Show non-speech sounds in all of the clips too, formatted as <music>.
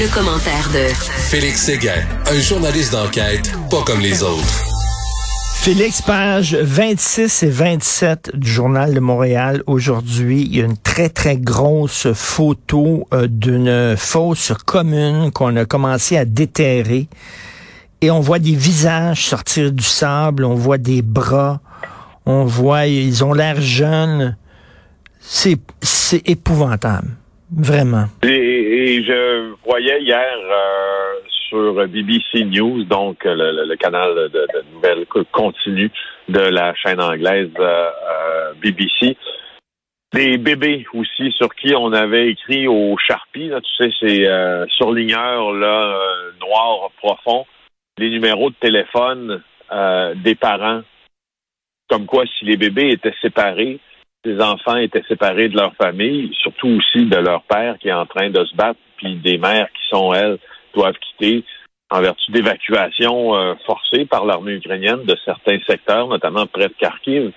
Le, commentaire de Félix Séguin, un journaliste d'enquête pas comme les autres. Félix, page 26 et 27 du Journal de Montréal. Aujourd'hui, il y a une très, très grosse photo euh, d'une fosse commune qu'on a commencé à déterrer. Et on voit des visages sortir du sable, on voit des bras, on voit, ils ont l'air jeunes. C'est, c'est épouvantable. Vraiment. Et, je voyais hier euh, sur BBC News, donc le, canal de, nouvelles continue de la chaîne anglaise euh, euh, BBC, des bébés aussi sur qui on avait écrit au Sharpie, tu sais, c'est surligneur là, noir profond, les numéros de téléphone des parents, comme quoi si les bébés étaient séparés, ces enfants étaient séparés de leur famille, surtout aussi de leur père qui est en train de se battre, puis des mères qui sont, elles, doivent quitter en vertu d'évacuations euh, forcées par l'armée ukrainienne de certains secteurs, notamment près de Kharkiv,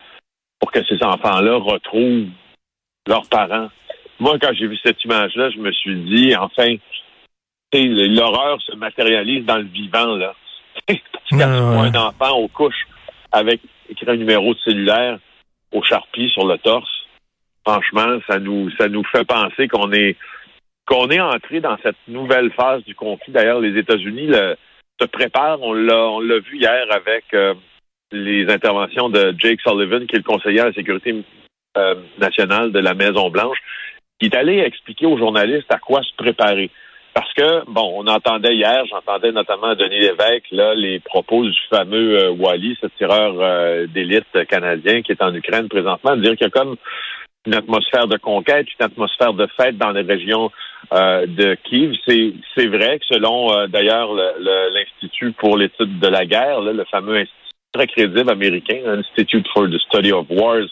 pour que ces enfants-là retrouvent leurs parents. Moi, quand j'ai vu cette image-là, je me suis dit, enfin, l'horreur se matérialise dans le vivant, là. <laughs> Parce tu un enfant aux couches avec écrit un numéro de cellulaire, au charpie sur le torse. Franchement, ça nous fait penser qu'on est entré dans cette nouvelle phase du conflit. D'ailleurs, les États-Unis se préparent. On l'a on l'a vu hier avec euh, les interventions de Jake Sullivan, qui est le conseiller à la sécurité euh, nationale de la Maison Blanche, qui est allé expliquer aux journalistes à quoi se préparer. Parce que, bon, on entendait hier, j'entendais notamment Denis Lévesque, là, les propos du fameux euh, Wally, ce tireur euh, d'élite canadien qui est en Ukraine présentement, dire qu'il y a comme une atmosphère de conquête, une atmosphère de fête dans les régions euh, de Kiev. C'est, vrai que selon d'ailleurs l'Institut pour l'étude de la guerre, le fameux institut très crédible américain, Institute for the Study of Wars,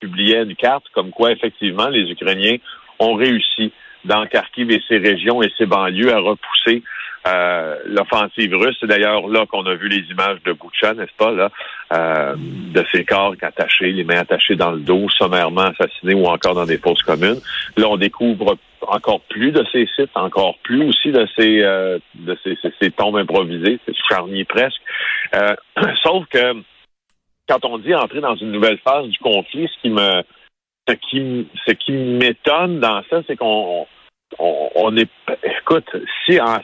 publiait une carte comme quoi effectivement les Ukrainiens ont réussi dans Kharkiv et ses régions et ses banlieues à repousser euh, l'offensive russe. C'est d'ailleurs là qu'on a vu les images de Boucha, n'est-ce pas, là, euh, de ces corps attachés, les mains attachées dans le dos, sommairement assassinés ou encore dans des fosses communes. Là, on découvre encore plus de ces sites, encore plus aussi de ces euh, de ces, ces, tombes improvisées, ces charniers presque. <clears throat> sauf que quand on dit entrer dans une nouvelle phase du conflit, ce qui me ce qui, ce qui m'étonne dans ça, c'est qu'on on, est, écoute, si à,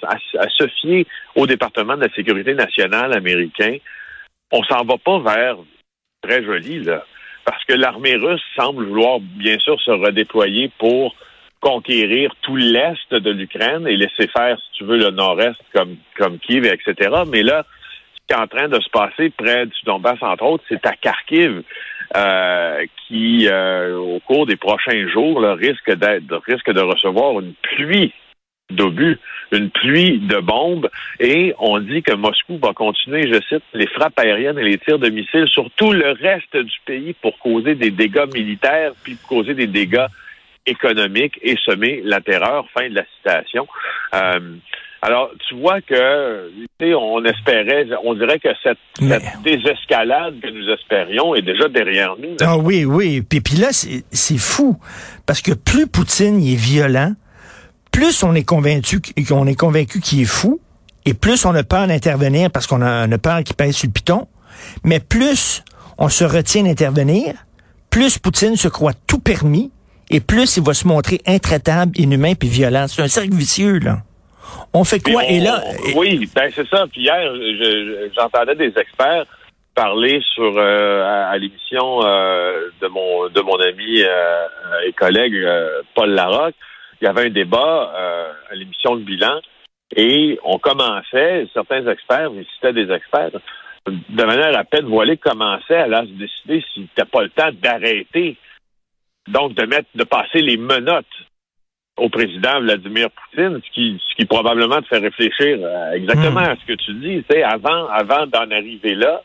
se fier au département de la sécurité nationale américain, on s'en va pas vers très joli là, parce que l'armée russe semble vouloir bien sûr se redéployer pour conquérir tout l'est de l'Ukraine et laisser faire, si tu veux, le nord-est comme comme Kiev, etc. Mais là, en train de se passer près du Donbass, entre autres, c'est à Kharkiv. Euh, qui, euh, au cours des prochains jours, risque, risque de recevoir une pluie d'obus, une pluie de bombes, et on dit que Moscou va continuer, je cite, les frappes aériennes et les tirs de missiles sur tout le reste du pays pour causer des dégâts militaires, puis causer des dégâts économiques et semer la terreur. Fin de la citation. Euh, alors, tu vois que, on espérait, on dirait que cette, désescalade que nous espérions est déjà derrière nous. Ah oui, oui. Puis, puis là, c'est fou. Parce que plus Poutine est violent, plus on est convaincu qu'on est convaincu qu'il est fou, et plus on a peur d'intervenir parce qu'on a, a peur qu'il pèse sur le piton, mais plus on se retient d'intervenir, plus Poutine se croit tout permis, et plus il va se montrer intraitable, inhumain puis violent. C'est un cercle vicieux, là. On fait quoi? Et, là. Oui, ben c'est ça. Puis hier, j'entendais des experts parler sur euh, à, l'émission euh, de mon de mon ami euh, et collègue Paul Larocque. Il y avait un débat à l'émission de bilan et on commençait, certains experts, mais c'était des experts, de manière à peine voilée, commençaient à là, se décider s'il n'était pas le temps d'arrêter, donc de mettre, de passer les menottes au président Vladimir Poutine, ce qui, ce qui probablement te fait réfléchir euh, exactement hmm. à ce que tu dis. Tu sais, avant, avant d'en arriver là,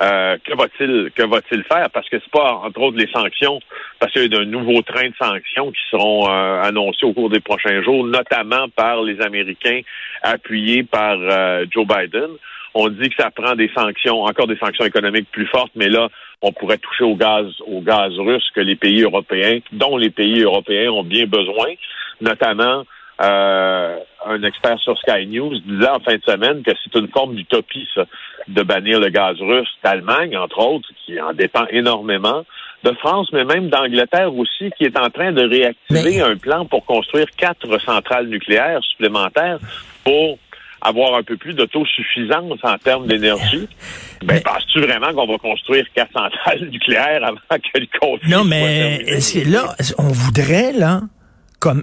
euh, que va-t-il que va-t-il faire? Parce que c'est pas entre autres les sanctions, parce qu'il y a un nouveau train de sanctions qui seront euh, annoncés au cours des prochains jours, notamment par les Américains, appuyés par Joe Biden. On dit que ça prend des sanctions, encore des sanctions économiques plus fortes, mais là, on pourrait toucher au gaz, au gaz russe que les pays européens, dont les pays européens ont bien besoin, notamment euh, un expert sur Sky News disait en fin de semaine que c'est une forme d'utopie, ça, de bannir le gaz russe d'Allemagne, entre autres, qui en dépend énormément, de France, mais même d'Angleterre aussi, qui est en train de réactiver un plan pour construire quatre centrales nucléaires supplémentaires pour avoir un peu plus d'autosuffisance en termes d'énergie. Ben, penses-tu vraiment qu'on va construire quatre centrales <laughs> nucléaires avant que le conflit Non, mais là, on voudrait, là, comme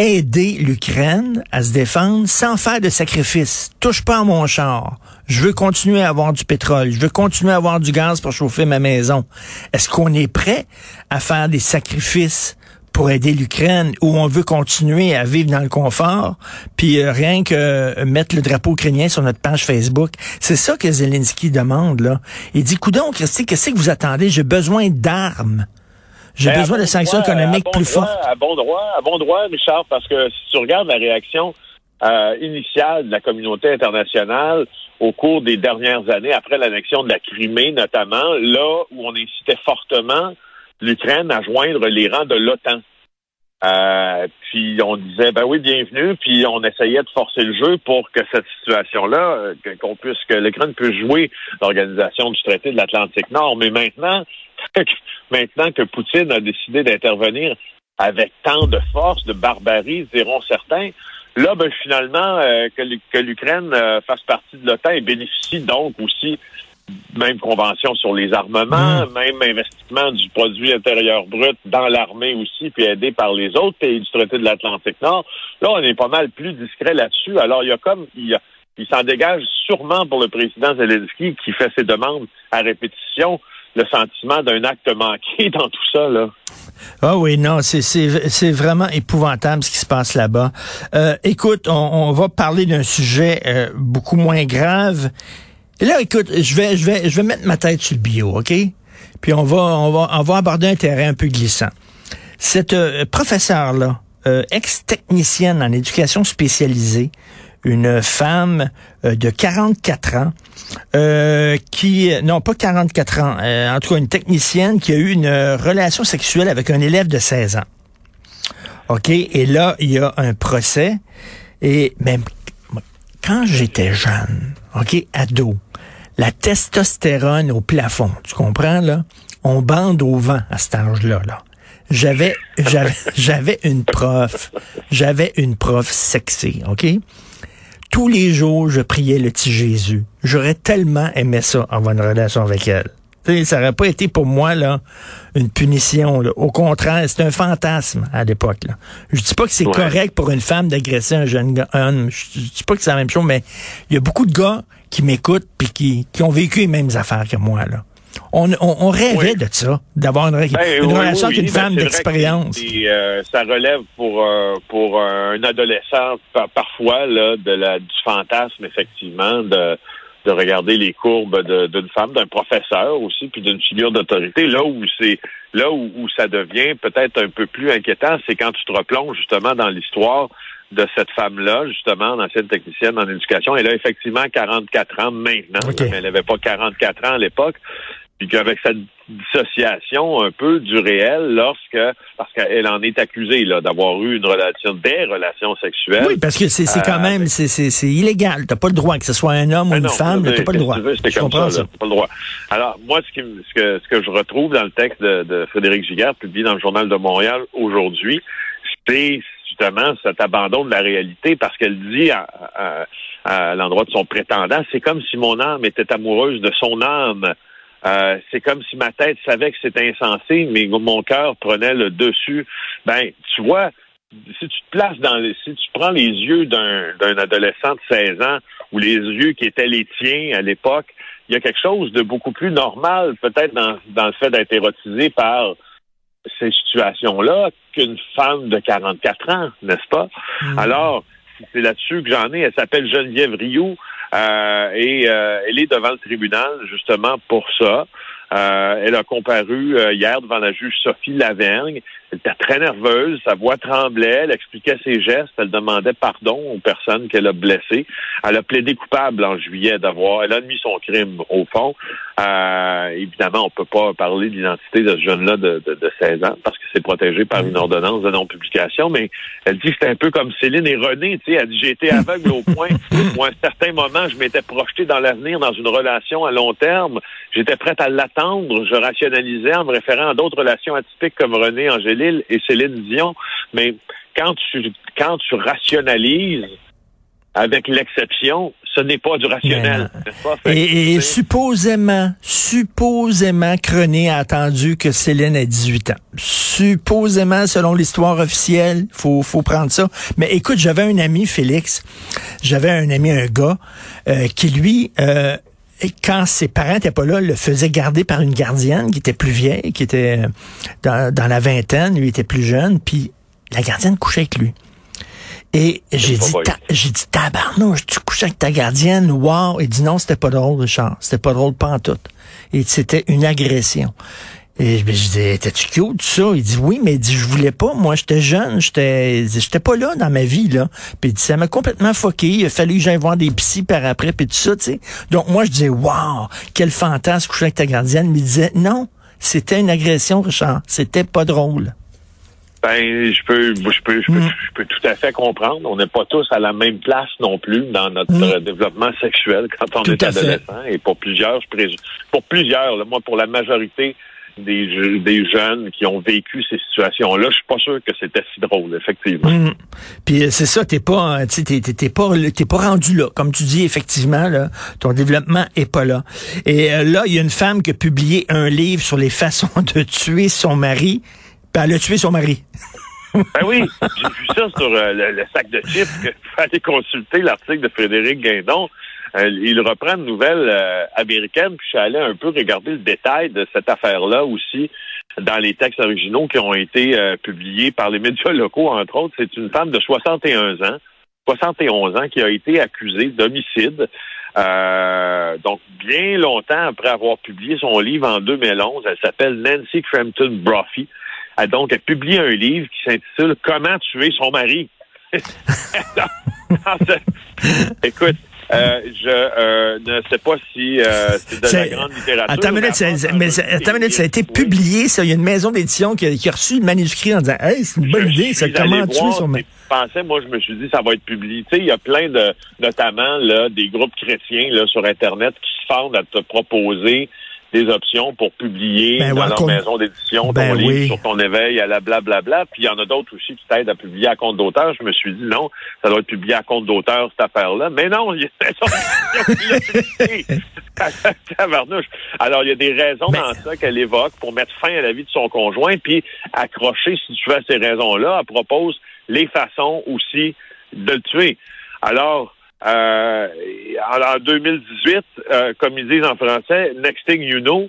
aider l'Ukraine à se défendre sans faire de sacrifices. Touche pas à mon char. Je veux continuer à avoir du pétrole. Je veux continuer à avoir du gaz pour chauffer ma maison. Est-ce qu'on est prêt à faire des sacrifices pour aider l'Ukraine ou on veut continuer à vivre dans le confort puis euh, rien que euh, mettre le drapeau ukrainien sur notre page Facebook. C'est ça que Zelensky demande là. Il dit coudon Christy, qu'est-ce que vous attendez? J'ai besoin d'armes. J'ai besoin de sanctions économiques plus fortes. À bon droit, à bon droit, Richard, parce que si tu regardes la réaction euh, initiale de la communauté internationale au cours des dernières années, après l'annexion de la Crimée notamment, là où on incitait fortement l'Ukraine à joindre les rangs de l'OTAN. Euh, puis on disait ben oui bienvenue puis on essayait de forcer le jeu pour que cette situation là qu'on puisse que l'Ukraine puisse jouer l'organisation du traité de l'Atlantique Nord mais maintenant <laughs> maintenant que Poutine a décidé d'intervenir avec tant de force, de barbarie, diront certains, là, ben, finalement, euh, que l'Ukraine euh, fasse partie de l'OTAN et bénéficie donc aussi même convention sur les armements, mmh. même investissement du produit intérieur brut dans l'armée aussi, puis aidé par les autres pays du traité de l'Atlantique Nord. Là, on est pas mal plus discret là-dessus. Alors, il y a comme il, il s'en dégage sûrement pour le président Zelensky qui fait ses demandes à répétition le sentiment d'un acte manqué <laughs> dans tout ça. Là. Ah oui, non, c'est vraiment épouvantable ce qui se passe là-bas. Euh, écoute, on, va parler d'un sujet euh, beaucoup moins grave. Et là, écoute, je vais, je vais, je vais mettre ma tête sur le bio, ok? Puis on va, on va, on va aborder un terrain un peu glissant. Cette euh, professeure là, ex-technicienne en éducation spécialisée, une femme euh, de 44 ans euh, qui, non pas 44 ans, euh, en tout cas une technicienne qui a eu une relation sexuelle avec un élève de 16 ans. OK, et là, il y a un procès. Et même quand j'étais jeune, OK, ado, la testostérone au plafond, tu comprends, là? On bande au vent à cet âge-là, là. J'avais, j'avais, <laughs> j'avais une prof, j'avais une prof sexy, OK? tous les jours, je priais le petit Jésus. J'aurais tellement aimé ça, avoir une relation avec elle. ça n'aurait pas été pour moi là une punition. Au contraire, c'est un fantasme à l'époque. Je dis pas que c'est correct pour une femme d'agresser un jeune homme. Je, dis pas que c'est la même chose, mais il y a beaucoup de gars qui m'écoutent puis qui, qui ont vécu les mêmes affaires que moi là. On, on, rêvait de ça, d'avoir une, ben, relation avec une ben, femme d'expérience. Euh, ça relève pour euh, pour un adolescent parfois là de la du fantasme effectivement de de regarder les courbes d'une femme, d'un professeur aussi, puis d'une figure d'autorité. Là où c'est là où, où, ça devient peut-être un peu plus inquiétant, c'est quand tu te replonges justement dans l'histoire de cette femme-là, justement, ancienne technicienne en éducation. Elle a effectivement 44 ans maintenant, mais elle n'avait pas 44 ans à l'époque puis qu'avec cette dissociation un peu du réel lorsque parce qu'elle en est accusée là d'avoir eu une relation des relations sexuelles. Oui, parce que c'est quand euh, même c'est c'est illégal, t'as pas le droit que ce soit un homme ou une femme, t'as pas le droit. C'est comme ça, pas le droit. Alors moi ce qui ce que ce que je retrouve dans le texte de, de Frédéric Giguère publié dans le journal de Montréal aujourd'hui, c'est justement cet abandon de la réalité parce qu'elle dit à, l'endroit de son prétendant, c'est comme si mon âme était amoureuse de son âme. Euh, c'est comme si ma tête savait que c'était insensé, mais mon cœur prenait le dessus. Ben, tu vois, si tu te places dans les, si tu prends les yeux d'un, d'un adolescent de 16 ans ou les yeux qui étaient les tiens à l'époque, il y a quelque chose de beaucoup plus normal, peut-être dans, dans le fait d'être érotisé par ces situations-là qu'une femme de 44 ans, n'est-ce pas? Mm. Alors, c'est là-dessus que j'en ai. Elle s'appelle Geneviève Rioux. Euh, et euh, elle est devant le tribunal justement pour ça. Euh, elle a comparu hier devant la juge Sophie Lavergne. Elle était très nerveuse, sa voix tremblait, elle expliquait ses gestes, elle demandait pardon aux personnes qu'elle a blessées. Elle a plaidé coupable en juillet d'avoir, elle a admis son crime au fond. Euh, évidemment, on peut pas parler de l'identité de ce jeune-là de, de, 16 ans parce que c'est protégé par une ordonnance de non-publication, mais elle dit que c'est un peu comme Céline et René, tu sais, elle dit j'ai été aveugle au point <laughs> où à un certain moment, je m'étais projeté dans l'avenir dans une relation à long terme, j'étais prête à l'attendre, je rationalisais en me référant à d'autres relations atypiques comme René, Angélil et Céline Dion, mais quand tu quand tu rationalises avec l'exception, ce n'est pas du rationnel. et, supposément, supposément, René a attendu que Céline ait 18 ans. Supposément, selon l'histoire officielle, faut faut prendre ça. Mais écoute, j'avais un ami, Félix, j'avais un ami, un gars, euh, qui lui, euh, quand ses parents n'étaient pas là, le faisait garder par une gardienne qui était plus vieille, qui était dans, dans la vingtaine, lui était plus jeune, puis la gardienne couchait avec lui. Et j'ai dit, j'ai dit, tabarnouche, tu couches avec ta gardienne, wow. Il dit non, c'était pas drôle, Richard. C'était pas drôle, pas en tout. Et c'était une agression. Et je dis, t'es-tu cute, ça? Il dit, oui, mais il dit, je voulais pas. Moi, j'étais jeune, j'étais, j'étais pas là dans ma vie, là. Puis il dit, ça m'a complètement foqué. Il a fallu que j'aille voir des psys par après, puis tout ça, tu sais. Donc, moi, je disais, wow, quel fantasme coucher avec ta gardienne. Mais il disait, non, c'était une agression, Richard. C'était pas drôle. Ben, je peux, je peux, je peux, mm. je peux tout à fait comprendre. On n'est pas tous à la même place non plus dans notre mm. développement sexuel <laughs> quand on est adolescent. Et pour plusieurs, je pour plusieurs, là, moi, pour la majorité des, des jeunes qui ont vécu ces situations-là, je suis pas sûr que c'était si drôle, effectivement. Mm. Puis euh, c'est ça, t'es pas, tu t'es, t'es pas, t'es pas rendu là, comme tu dis effectivement, là, ton développement est pas là. Et euh, là, il y a une femme qui a publié un livre sur les <laughs> façons de tuer son mari. Ben, elle a tué son mari. <laughs> ben oui, j'ai vu ça sur euh, le, sac de chips. Il fallait consulter l'article de Frédéric Guindon. Euh, il reprend une nouvelle euh, américaine, puis je suis allé un peu regarder le détail de cette affaire-là aussi dans les textes originaux qui ont été publiés par les médias locaux, entre autres. C'est une femme de 61 ans, 71 ans, qui a été accusée d'homicide. donc, bien longtemps après avoir publié son livre en 2011, elle s'appelle Nancy Crampton Brophy a donc publié un livre qui s'intitule Comment tuer son mari. <laughs> <laughs> Écoute, euh, je euh, ne sais pas si euh, c'est de la grande littérature. Attends une minute, ça a été publié, ça. Il y a une maison d'édition qui, a reçu le manuscrit en disant Hey, c'est une bonne idée, ça, comment tuer son mari. pensais, moi, je me suis dit, ça va être publié. Tu sais, il y a plein de, notamment, là, des groupes chrétiens, là, sur Internet qui se fondent à te proposer des options pour publier ben dans leur maison d'édition ton ben livre sur ton éveil à la blablabla. Bla, bla. Puis il y en a d'autres aussi qui t'aident à publier à compte d'auteur. Je me suis dit non, ça doit être publié à compte d'auteur cette affaire-là. Mais non, il y a <laughs> Alors il y a des raisons dans ça qu'elle évoque pour mettre fin à la vie de son conjoint, puis accrocher, si tu veux, à ces raisons-là. Elle propose les façons aussi de le tuer. Alors, euh, en, 2018, euh, comme ils disent en français, next thing you know,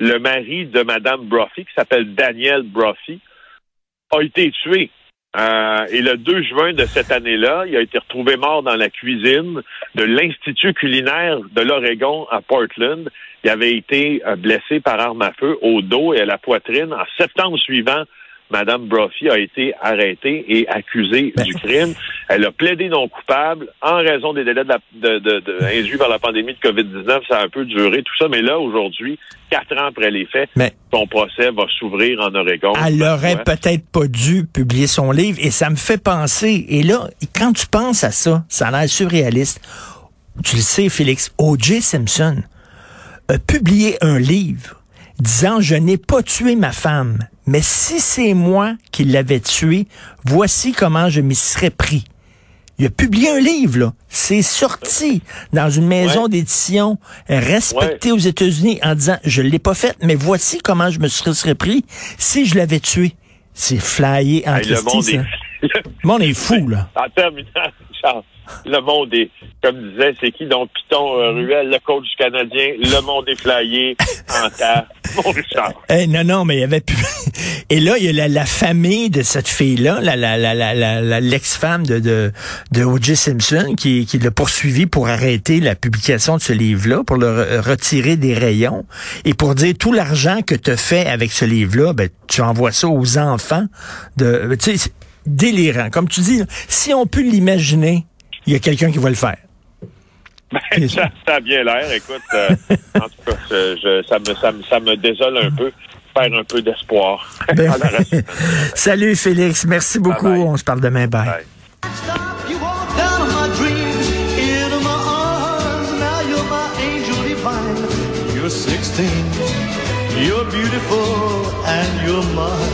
le mari de Madame Brophy, qui s'appelle Daniel Brophy, a été tué. Euh, et le 2 juin de cette année-là, il a été retrouvé mort dans la cuisine de l'Institut culinaire de l'Oregon à Portland. Il avait été blessé par arme à feu au dos et à la poitrine. En septembre suivant, Madame Brophy a été arrêtée et accusée ben. du crime. Elle a plaidé non coupable en raison des délais de, de, induits par la pandémie de COVID-19. Ça a un peu duré, tout ça. Mais là, aujourd'hui, quatre ans après les faits, son procès va s'ouvrir en Oregon. Elle n'aurait peut-être pas dû publier son livre. Et ça me fait penser. Et là, quand tu penses à ça, ça a l'air surréaliste. Tu le sais, Félix, O.J. Simpson a publié un livre disant je n'ai pas tué ma femme, mais si c'est moi qui l'avais tué, voici comment je m'y serais pris. Il a publié un livre, là. C'est sorti dans une maison d'édition respectée aux États-Unis en disant je l'ai pas fait, mais voici comment je me serais pris si je l'avais tué. C'est flyé en est... le monde est fou, là. <laughs> En terminant, le monde est, comme disait, c'est qui donc Piton euh, Ruel, le coach canadien, le monde est flyé en <laughs> terre. Mon Richard. Eh, non, non, mais il y avait plus. <laughs> Et là, il y a la, famille de cette fille-là, la, la, la, la, l'ex-femme de, de, de O.J. Simpson, qui, qui l'a poursuivi pour arrêter la publication de ce livre-là, pour le retirer des rayons, et pour dire tout l'argent que tu fais avec ce livre-là, ben, tu envoies ça aux enfants de, tu sais, délirant. Comme tu dis, si on peut l'imaginer, il y a quelqu'un qui va le faire. Ben, <laughs> ça, ça, a bien l'air. Écoute, euh, en tout cas, je, ça, me, ça, me, ça me désole un peu. Faire un peu d'espoir. <laughs> Ben, <laughs> salut Félix, merci beaucoup. Bye bye. On se parle demain. Bye. bye. You're 16, you're beautiful and you're mine.